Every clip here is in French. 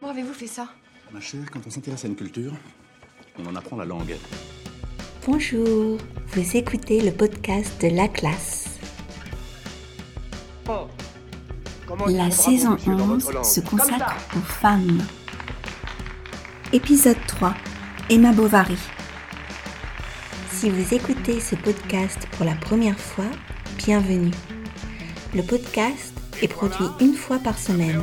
Comment avez-vous fait ça? Ma chère, quand on s'intéresse à une culture, on en apprend la langue. Bonjour, vous écoutez le podcast de La Classe. La saison 11 se consacre aux femmes. Épisode 3. Emma Bovary. Si vous écoutez ce podcast pour la première fois, bienvenue. Le podcast est produit une fois par semaine.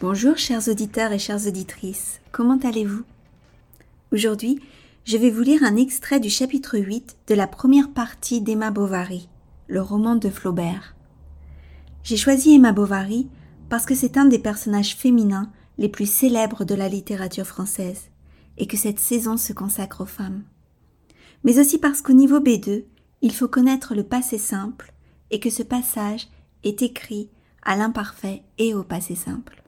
Bonjour chers auditeurs et chères auditrices, comment allez-vous? Aujourd'hui, je vais vous lire un extrait du chapitre 8 de la première partie d'Emma Bovary, le roman de Flaubert. J'ai choisi Emma Bovary parce que c'est un des personnages féminins les plus célèbres de la littérature française et que cette saison se consacre aux femmes. Mais aussi parce qu'au niveau B2, il faut connaître le passé simple et que ce passage est écrit à l'imparfait et au passé simple.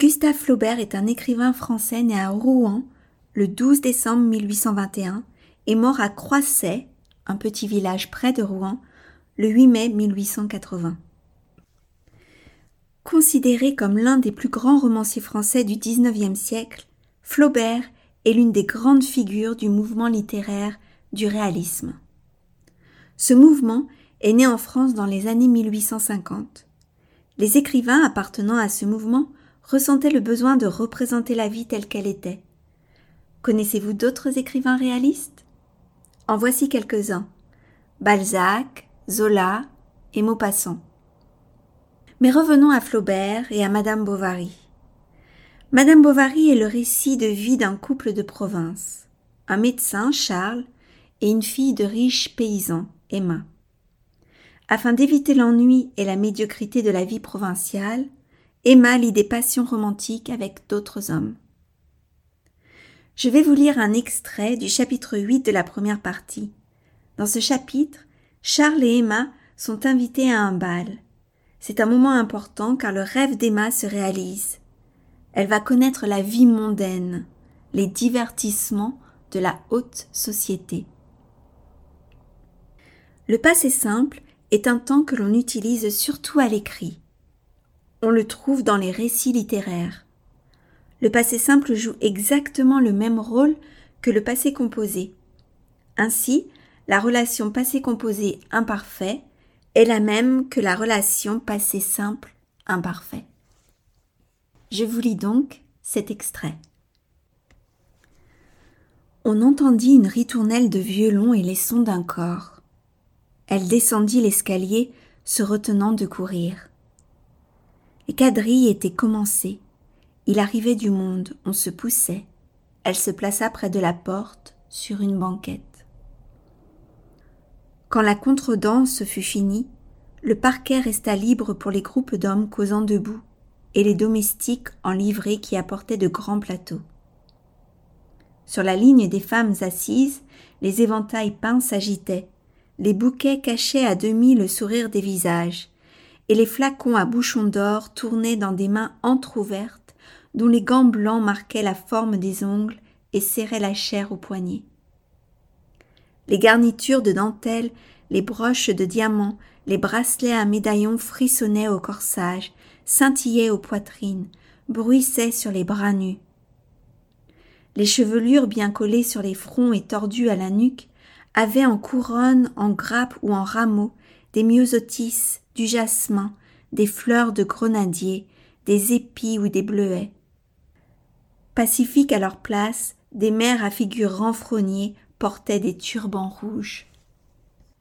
Gustave Flaubert est un écrivain français né à Rouen le 12 décembre 1821 et mort à Croisset, un petit village près de Rouen, le 8 mai 1880. Considéré comme l'un des plus grands romanciers français du XIXe siècle, Flaubert est l'une des grandes figures du mouvement littéraire du réalisme. Ce mouvement est né en France dans les années 1850. Les écrivains appartenant à ce mouvement ressentait le besoin de représenter la vie telle qu'elle était. Connaissez-vous d'autres écrivains réalistes? En voici quelques-uns. Balzac, Zola et Maupassant. Mais revenons à Flaubert et à Madame Bovary. Madame Bovary est le récit de vie d'un couple de province, un médecin, Charles, et une fille de riches paysans, Emma. Afin d'éviter l'ennui et la médiocrité de la vie provinciale, Emma lit des passions romantiques avec d'autres hommes. Je vais vous lire un extrait du chapitre 8 de la première partie. Dans ce chapitre, Charles et Emma sont invités à un bal. C'est un moment important car le rêve d'Emma se réalise. Elle va connaître la vie mondaine, les divertissements de la haute société. Le passé simple est un temps que l'on utilise surtout à l'écrit on le trouve dans les récits littéraires. Le passé simple joue exactement le même rôle que le passé composé. Ainsi, la relation passé composé imparfait est la même que la relation passé simple imparfait. Je vous lis donc cet extrait. On entendit une ritournelle de violon et les sons d'un corps. Elle descendit l'escalier, se retenant de courir. Les quadrilles étaient commencées. Il arrivait du monde, on se poussait. Elle se plaça près de la porte, sur une banquette. Quand la contredanse fut finie, le parquet resta libre pour les groupes d'hommes causant debout et les domestiques en livrée qui apportaient de grands plateaux. Sur la ligne des femmes assises, les éventails peints s'agitaient, les bouquets cachaient à demi le sourire des visages, et les flacons à bouchons d'or tournaient dans des mains entr'ouvertes dont les gants blancs marquaient la forme des ongles et serraient la chair au poignet. Les garnitures de dentelle, les broches de diamants, les bracelets à médaillons frissonnaient au corsage, scintillaient aux poitrines, bruissaient sur les bras nus. Les chevelures bien collées sur les fronts et tordues à la nuque avaient en couronne, en grappe ou en rameaux des myosotis, du jasmin, des fleurs de grenadier, des épis ou des bleuets. Pacifiques à leur place, des mères à figure renfrognée portaient des turbans rouges.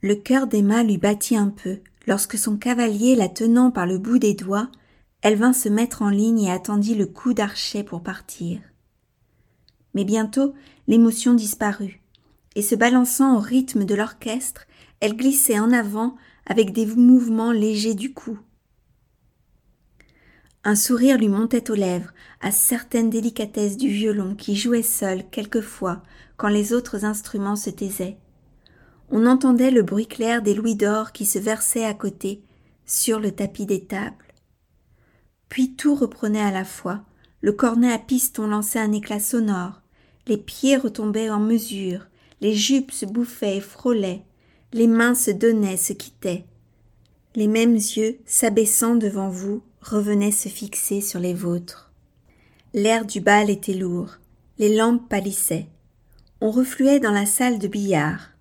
Le cœur d'Emma lui battit un peu, lorsque son cavalier la tenant par le bout des doigts, elle vint se mettre en ligne et attendit le coup d'archet pour partir. Mais bientôt l'émotion disparut, et se balançant au rythme de l'orchestre, elle glissait en avant avec des mouvements légers du cou. Un sourire lui montait aux lèvres, à certaines délicatesses du violon qui jouait seul quelquefois quand les autres instruments se taisaient. On entendait le bruit clair des louis d'or qui se versaient à côté, sur le tapis des tables. Puis tout reprenait à la fois, le cornet à piston lançait un éclat sonore, les pieds retombaient en mesure, les jupes se bouffaient et frôlaient, les mains se donnaient, se quittaient. Les mêmes yeux, s'abaissant devant vous, revenaient se fixer sur les vôtres. L'air du bal était lourd, les lampes pâlissaient. On refluait dans la salle de billard.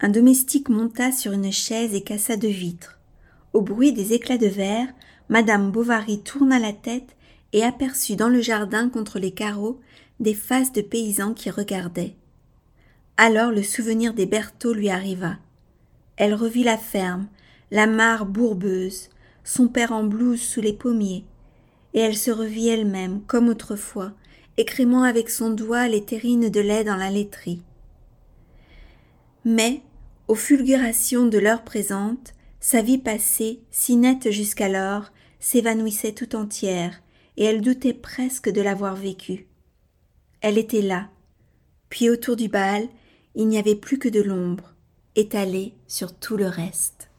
Un domestique monta sur une chaise et cassa deux vitres. Au bruit des éclats de verre, Madame Bovary tourna la tête et aperçut dans le jardin contre les carreaux des faces de paysans qui regardaient. Alors le souvenir des Berthaud lui arriva. Elle revit la ferme, la mare bourbeuse, son père en blouse sous les pommiers, et elle se revit elle-même, comme autrefois, écrémant avec son doigt les terrines de lait dans la laiterie. Mais, aux fulgurations de l'heure présente, sa vie passée, si nette jusqu'alors, s'évanouissait tout entière, et elle doutait presque de l'avoir vécue. Elle était là, puis autour du bal, il n'y avait plus que de l'ombre, étalée sur tout le reste.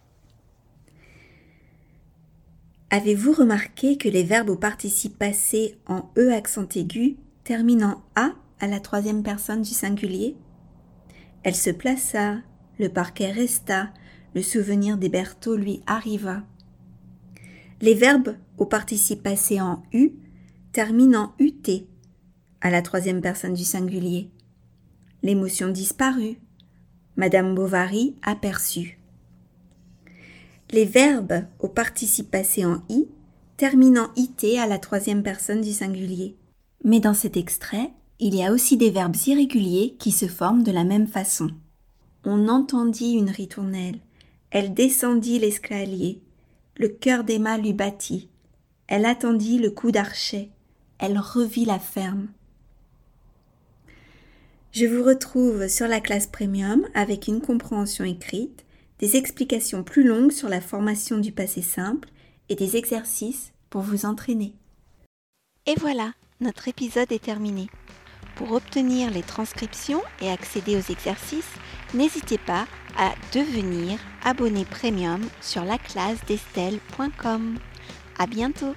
Avez-vous remarqué que les verbes au participe passé en E accent aigu terminent en A à la troisième personne du singulier? Elle se plaça, le parquet resta, le souvenir des Berthaud lui arriva. Les verbes au participe passé en U terminent en UT à la troisième personne du singulier. L'émotion disparut. Madame Bovary aperçut les verbes au participe passé en i terminent it à la troisième personne du singulier. Mais dans cet extrait, il y a aussi des verbes irréguliers qui se forment de la même façon. On entendit une ritournelle, elle descendit l'escalier, le cœur d'Emma lui battit, elle attendit le coup d'archet, elle revit la ferme. Je vous retrouve sur la classe premium avec une compréhension écrite des explications plus longues sur la formation du passé simple et des exercices pour vous entraîner. Et voilà, notre épisode est terminé. Pour obtenir les transcriptions et accéder aux exercices, n'hésitez pas à devenir abonné premium sur la classe d'Estelle.com. À bientôt!